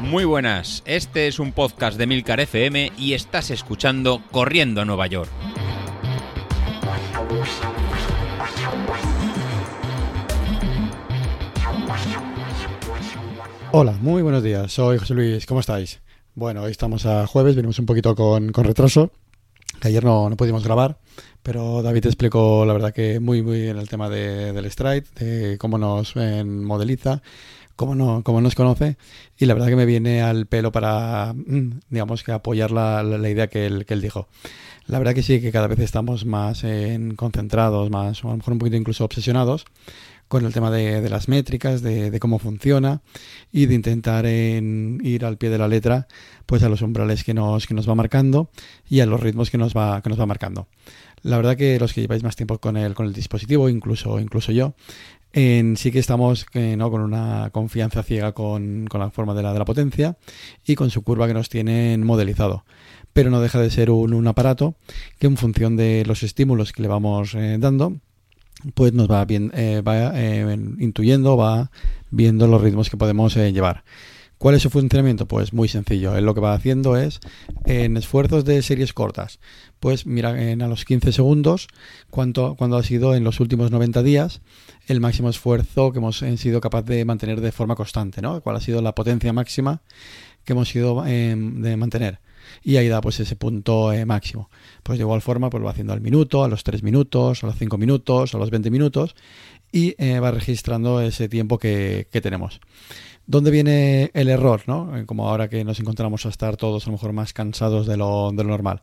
Muy buenas, este es un podcast de Milcar FM y estás escuchando Corriendo a Nueva York. Hola, muy buenos días, soy José Luis, ¿cómo estáis? Bueno, hoy estamos a jueves, venimos un poquito con, con retraso, que ayer no, no, pudimos grabar, pero David explicó la verdad que muy muy bien el tema de, del Stride, de cómo nos modeliza, cómo, no, cómo nos conoce, y la verdad que me viene al pelo para, mm, digamos, que apoyar la, la idea que él, que él dijo. La verdad que sí, que cada vez estamos más en concentrados, más, o a lo mejor un poquito incluso obsesionados con el tema de, las métricas, de, cómo funciona y de intentar en ir al pie de la letra pues a los umbrales que nos, va marcando y a los ritmos que nos va, que nos va marcando. La verdad que los que lleváis más tiempo con el, con el dispositivo, incluso, incluso yo, en, sí que estamos eh, ¿no? con una confianza ciega con, la forma de la, potencia y con su curva que nos tienen modelizado pero no deja de ser un, un, aparato que en función de los estímulos que le vamos eh, dando, pues nos va, bien, eh, va eh, intuyendo, va viendo los ritmos que podemos eh, llevar. ¿Cuál es su funcionamiento? Pues muy sencillo. Él lo que va haciendo es, en esfuerzos de series cortas, pues mira en a los 15 segundos cuánto, cuando ha sido en los últimos 90 días el máximo esfuerzo que hemos sido capaz de mantener de forma constante, ¿no? ¿Cuál ha sido la potencia máxima que hemos sido de mantener? Y ahí da pues ese punto eh, máximo. Pues de igual forma pues va haciendo al minuto, a los 3 minutos, a los 5 minutos, a los 20 minutos y eh, va registrando ese tiempo que, que, tenemos. ¿Dónde viene el error? ¿no? Eh, como ahora que nos encontramos a estar todos a lo mejor más cansados de lo, de lo normal.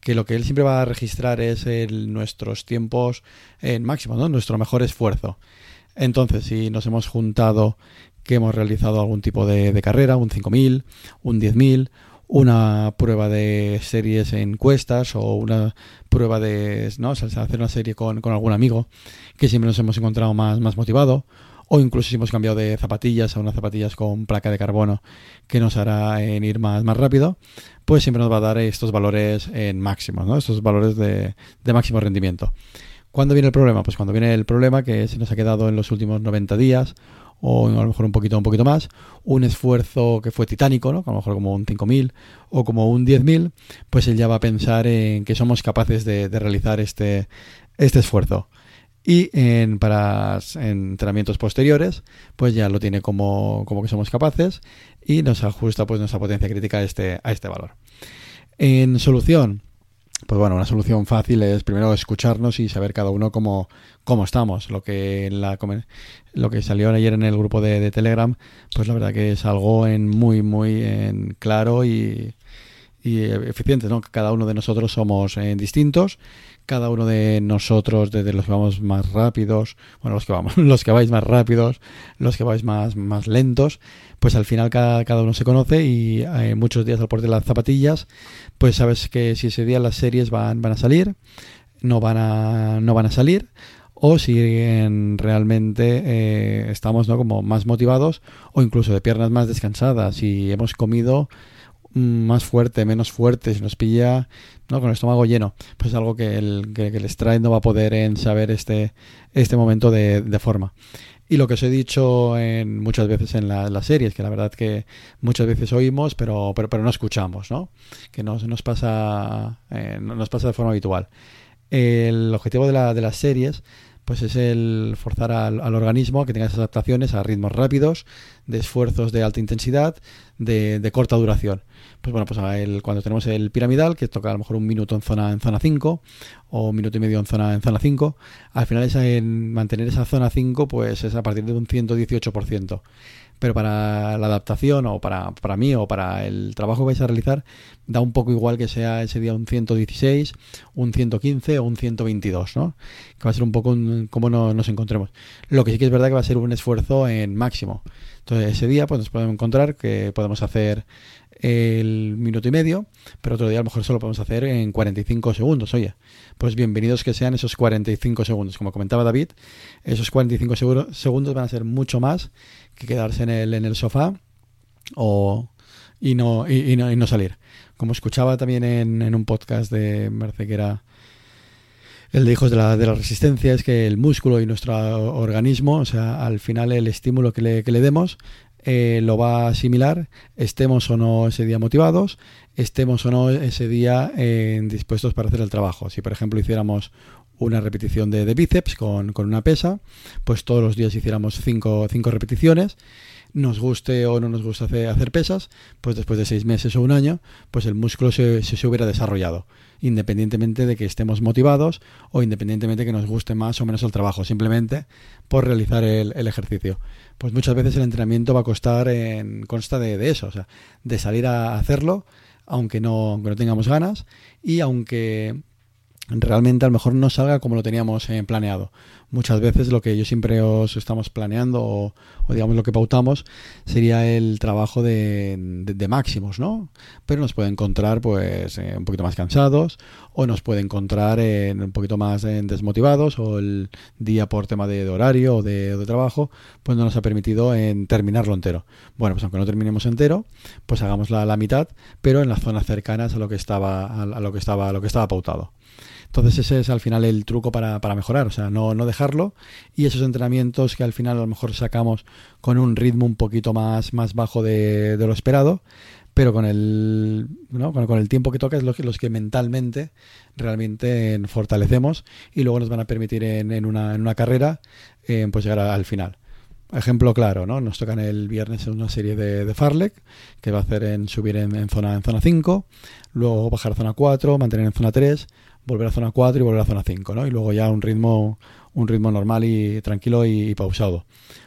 Que lo que él siempre va a registrar es nuestros tiempos en máximo, ¿no? nuestro mejor esfuerzo. Entonces, si nos hemos juntado que hemos realizado algún tipo de, de carrera, un 5000, un 10000, una prueba de series en encuestas o una prueba de ¿no? hacer una serie con, con, algún amigo que siempre nos hemos encontrado más, más motivado o incluso si hemos cambiado de zapatillas a unas zapatillas con placa de carbono que nos hará en ir más, más rápido, pues siempre nos va a dar estos valores en máximo, ¿no? estos valores de, de máximo rendimiento. ¿Cuándo viene el problema? Pues cuando viene el problema que se nos ha quedado en los últimos 90 días o a lo mejor un poquito, un poquito más, un esfuerzo que fue titánico, ¿no? a lo mejor como un 5.000 o como un 10.000, pues él ya va a pensar en que somos capaces de, realizar este, este esfuerzo. Y en, para entrenamientos posteriores, pues ya lo tiene como, como que somos capaces y nos ajusta pues nuestra potencia crítica a este, a este valor. En solución, pues bueno, una solución fácil es primero escucharnos y saber cada uno cómo, cómo estamos. Lo que, la, lo que salió ayer en el grupo de, Telegram, pues la verdad que es algo en muy, muy en claro y, y eficiente, ¿no? Cada uno de nosotros somos eh, distintos, cada uno de nosotros, desde los que vamos más rápidos, bueno, los que vamos, los que vais más rápidos, los que vais más, más lentos, pues al final cada, cada uno se conoce y eh, muchos días al porte de las zapatillas, pues sabes que si ese día las series van, van a salir, no van a, no van a salir, o si en, realmente eh, estamos ¿no? como más motivados o incluso de piernas más descansadas y hemos comido más fuerte, menos fuerte, si nos pilla ¿no? con el estómago lleno, pues algo que el, que, que el no va a poder en saber este, este momento de, de forma. Y lo que os he dicho en, muchas veces en la, las series, que la verdad que muchas veces oímos, pero, pero, pero no escuchamos, ¿no? Que nos, nos, pasa, eh, nos pasa de forma habitual. El objetivo de, la, de las series pues es el forzar al, al, organismo que tenga esas adaptaciones a ritmos rápidos, de esfuerzos de alta intensidad, de, de corta duración. Pues bueno, pues el, cuando tenemos el piramidal, que toca a lo mejor un minuto en zona en zona 5 o un minuto y medio en zona en zona 5, al final esa, en mantener esa zona 5 pues es a partir de un 118% pero para la adaptación o para, para mí o para el trabajo que vais a realizar da un poco igual que sea ese día un 116, un 115 o un 122, ¿no? Que va a ser un poco un, como no, nos encontremos. Lo que sí que es verdad que va a ser un esfuerzo en máximo. Entonces ese día pues nos podemos encontrar que podemos hacer el minuto y medio, pero otro día a lo mejor solo podemos hacer en 45 segundos. Oye, pues bienvenidos que sean esos 45 segundos. Como comentaba David, esos 45 segundos van a ser mucho más que quedarse en el, en el sofá o, y, no, y, no, y no salir. Como escuchaba también en, en un podcast de, me que era el de hijos de la, de la resistencia es que el músculo y nuestro organismo, o sea, al final el estímulo que le, que le demos eh, lo va a asimilar, estemos o no ese día motivados, estemos o no ese día eh, dispuestos para hacer el trabajo. Si, por ejemplo, hiciéramos una repetición de, de bíceps con, con, una pesa, pues todos los días hiciéramos cinco, cinco repeticiones nos guste o no nos guste hacer, hacer, pesas, pues después de seis meses o un año, pues el músculo se, se, hubiera desarrollado, independientemente de que estemos motivados o independientemente de que nos guste más o menos el trabajo, simplemente por realizar el, ejercicio. Pues muchas veces el entrenamiento va a costar en, consta de, de eso, o sea, de salir a hacerlo, aunque no, aunque no tengamos ganas y aunque realmente a lo mejor no salga como lo teníamos eh, planeado. Muchas veces lo que yo siempre os estamos planeando o, o digamos lo que pautamos sería el trabajo de, de, máximos, ¿no? Pero nos puede encontrar pues eh, un poquito más cansados o nos puede encontrar eh, un poquito más eh, desmotivados o el día por tema de, horario o de, trabajo pues no nos ha permitido en terminarlo entero. Bueno, pues aunque no terminemos entero, pues hagamos la, la mitad, pero en las zonas cercanas a lo que estaba a, a lo que estaba a lo que estaba pautado. Entonces ese es al final el truco para, para mejorar, o sea, no, no, y esos entrenamientos que al final a lo mejor sacamos con un ritmo un poquito más, más bajo de, lo esperado, pero con el, ¿no? con, el tiempo que toca es los que, mentalmente realmente fortalecemos y luego nos van a permitir en, en, una, en una, carrera eh, pues llegar al final. Ejemplo claro, ¿no? Nos tocan el viernes una serie de, Farlek, que va a hacer en subir en, en, zona en zona 5, luego bajar a zona 4, mantener en zona 3, volver a zona 4 y volver a zona 5, ¿no? Y luego ya un ritmo, un ritmo normal y tranquilo y, pausado.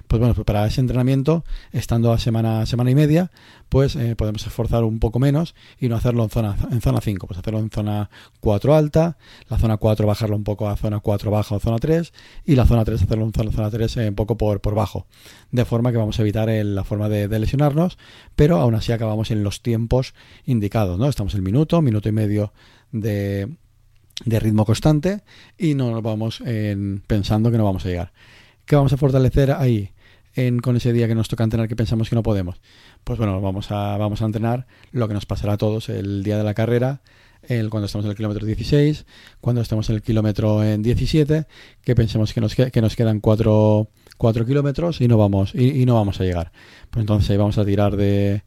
Pues bueno, pues para ese entrenamiento, estando a semana, semana y media, pues eh, podemos esforzar un poco menos y no hacerlo en zona, en zona 5, pues hacerlo en zona 4 alta, la zona 4 bajarlo un poco a zona 4 baja o zona 3 y la zona 3 hacerlo en zona, zona 3 eh, un poco por, por bajo. De forma que vamos a evitar la forma de, de, lesionarnos, pero aún así acabamos en los tiempos indicados, ¿no? Estamos en minuto, minuto y medio de, de ritmo constante y no nos vamos en, pensando que no vamos a llegar. ¿Qué vamos a fortalecer ahí? En, con ese día que nos toca entrenar que pensamos que no podemos. Pues bueno, vamos a, vamos a entrenar lo que nos pasará a todos el día de la carrera, el, cuando estamos en el kilómetro 16, cuando estamos en el kilómetro en 17, que pensemos que nos, que nos quedan 4, 4 kilómetros y no, vamos, y, y no vamos a llegar. Pues entonces vamos a tirar de,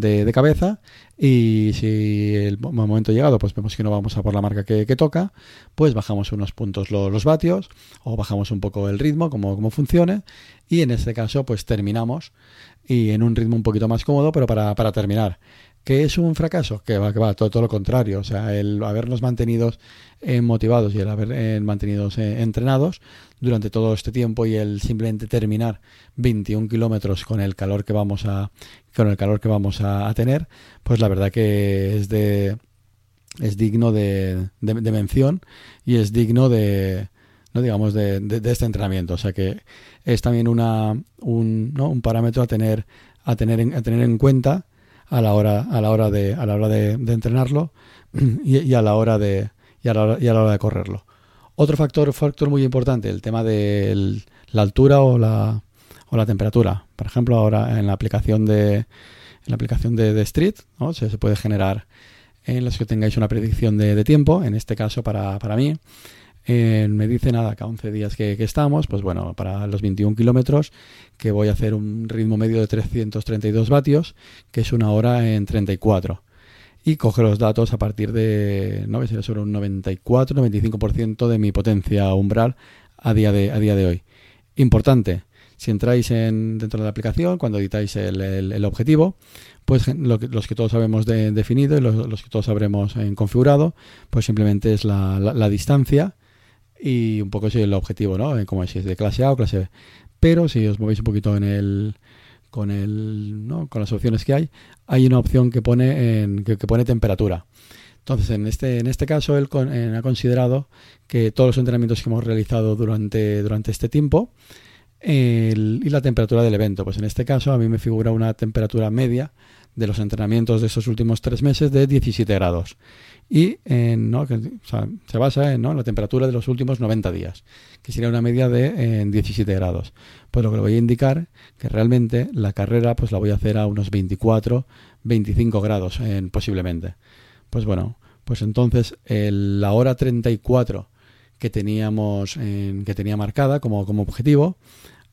de, cabeza y si el momento llegado pues vemos que no vamos a por la marca que, toca, pues bajamos unos puntos los, los, vatios o bajamos un poco el ritmo, como, como funcione y en este caso pues terminamos y en un ritmo un poquito más cómodo pero para, para terminar. ¿Que es un fracaso? Que va, que va, todo, lo contrario. O sea, el habernos mantenido eh, motivados y el haber eh, mantenido eh, entrenados durante todo este tiempo y el simplemente terminar 21 kilómetros con el calor que vamos a con el calor que vamos a, tener, pues la verdad que es de es digno de mención y es digno de digamos de, de, este entrenamiento. O sea que es también una un, ¿no? un parámetro a tener a tener en, a tener en cuenta a la hora a la hora de a la hora de, entrenarlo y, a la hora de y a la hora, y a la hora de correrlo. Otro factor factor muy importante, el tema de la altura o la o la temperatura. Por ejemplo, ahora en la aplicación de en la aplicación de, Street, ¿no? se, puede generar en los que tengáis una predicción de, de tiempo, en este caso para, para mí, me dice nada, que a 11 días que, estamos, pues bueno, para los 21 kilómetros, que voy a hacer un ritmo medio de 332 vatios, que es una hora en 34. Y coge los datos a partir de, no sé, sobre un 94-95% de mi potencia umbral a día de, a día de hoy. Importante, si entráis en, dentro de la aplicación, cuando editáis el, el, objetivo, pues los que todos habemos de, definido y los, que todos habremos configurado, pues simplemente es la, la distancia y un poco ese es el objetivo, ¿no? Como si es de clase A o clase B. Pero si os movéis un poquito en el con el ¿no? con las opciones que hay, hay una opción que pone en, que, pone temperatura. Entonces, en este, en este caso, él ha considerado que todos los entrenamientos que hemos realizado durante, durante este tiempo y la temperatura del evento. Pues en este caso, a mí me figura una temperatura media de los entrenamientos de estos últimos tres meses de 17 grados y ¿no? se basa en ¿no? la temperatura de los últimos 90 días, que sería una media de en 17 grados. Pues lo que le voy a indicar que realmente la carrera pues la voy a hacer a unos 24, 25 grados en, posiblemente. Pues bueno, pues entonces la hora 34 que teníamos en, que tenía marcada como, como objetivo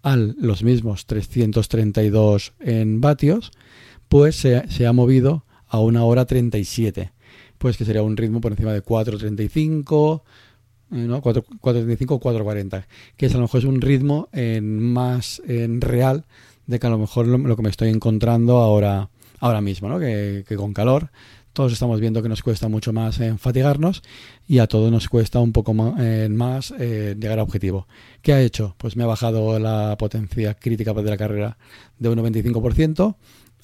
a los mismos 332 en vatios, pues se, ha movido a una hora 37, pues que sería un ritmo por encima de 4.35, ¿no? 4.35 o 4.40, que es a lo mejor es un ritmo en más en real de que a lo mejor lo, que me estoy encontrando ahora, ahora mismo, ¿no? que, con calor todos estamos viendo que nos cuesta mucho más en fatigarnos y a todos nos cuesta un poco más, más eh, llegar a objetivo. ¿Qué ha hecho? Pues me ha bajado la potencia crítica de la carrera de un 95%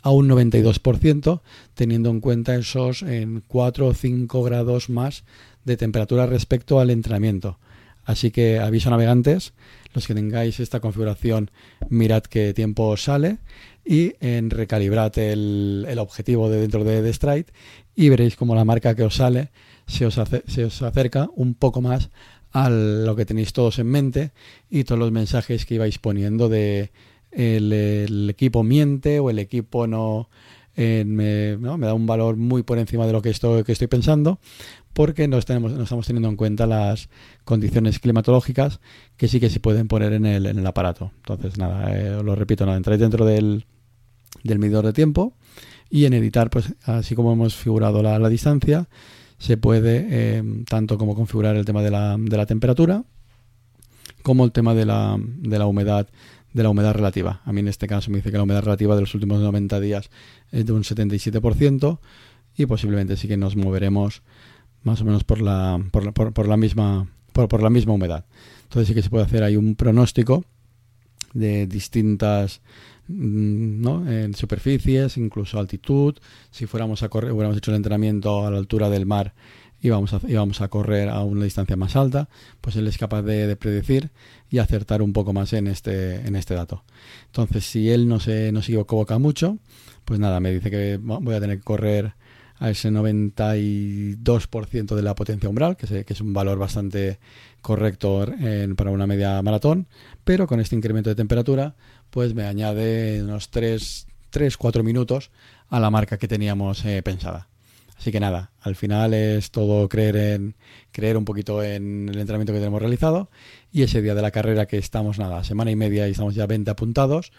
a un 92%, teniendo en cuenta esos en 4 o 5 grados más de temperatura respecto al entrenamiento. Así que aviso navegantes, los que tengáis esta configuración, mirad qué tiempo sale y en recalibrad el, objetivo de dentro de, de Stride y veréis como la marca que os sale se os, se os acerca un poco más a lo que tenéis todos en mente y todos los mensajes que ibais poniendo de el, equipo miente o el equipo no, eh, me, me, da un valor muy por encima de lo que estoy, que estoy pensando porque no, tenemos, no estamos teniendo en cuenta las condiciones climatológicas que sí que se pueden poner en el, en el aparato. Entonces, nada, eh, lo repito, nada, entráis dentro del, del medidor de tiempo y en editar, pues así como hemos figurado la, la distancia, se puede eh, tanto como configurar el tema de la, de la temperatura como el tema de la, de la humedad de la humedad relativa. A mí en este caso me dice que la humedad relativa de los últimos 90 días es de un 77% y posiblemente sí que nos moveremos más o menos por la, por la, por, la misma por, por, la misma humedad. Entonces sí que se puede hacer ahí un pronóstico de distintas mm, en superficies, incluso altitud. Si fuéramos a correr, hubiéramos hecho el entrenamiento a la altura del mar y vamos, a, a correr a una distancia más alta, pues él es capaz de, predecir y acertar un poco más en este, en este dato. Entonces, si él no se, no se equivoca mucho, pues nada, me dice que voy a tener que correr a ese 92% de la potencia umbral, que, que, es un valor bastante correcto para una media maratón, pero con este incremento de temperatura, pues me añade unos 3-4 minutos a la marca que teníamos eh, pensada. Así que nada, al final es todo creer en creer un poquito en el entrenamiento que tenemos realizado y ese día de la carrera que estamos nada, semana y media y estamos ya 20 apuntados,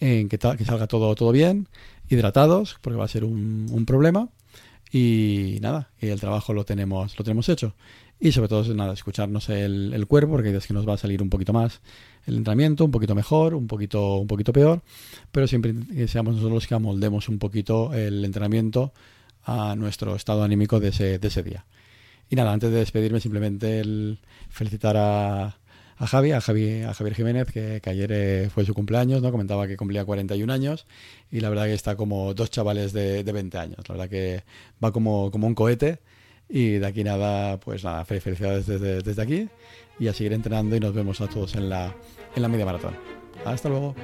en que, salga todo, todo bien, hidratados, porque va a ser un, problema. Y nada, y el trabajo lo tenemos, lo tenemos hecho. Y sobre todo, nada, escucharnos el, el cuerpo, porque es que nos va a salir un poquito más el entrenamiento, un poquito mejor, un poquito, un poquito peor, pero siempre que seamos nosotros los que amoldemos un poquito el entrenamiento a nuestro estado anímico de ese, de ese día. Y nada, antes de despedirme, simplemente el felicitar a, a Javi, a, Javi, a Javier Jiménez, que, ayer eh, fue su cumpleaños, ¿no? Comentaba que cumplía 41 años y la verdad que está como dos chavales de, de 20 años. La verdad que va como, como un cohete y de aquí nada, pues nada, felicidades desde, desde aquí y a seguir entrenando y nos vemos a todos en la, en la media maratón. Hasta luego.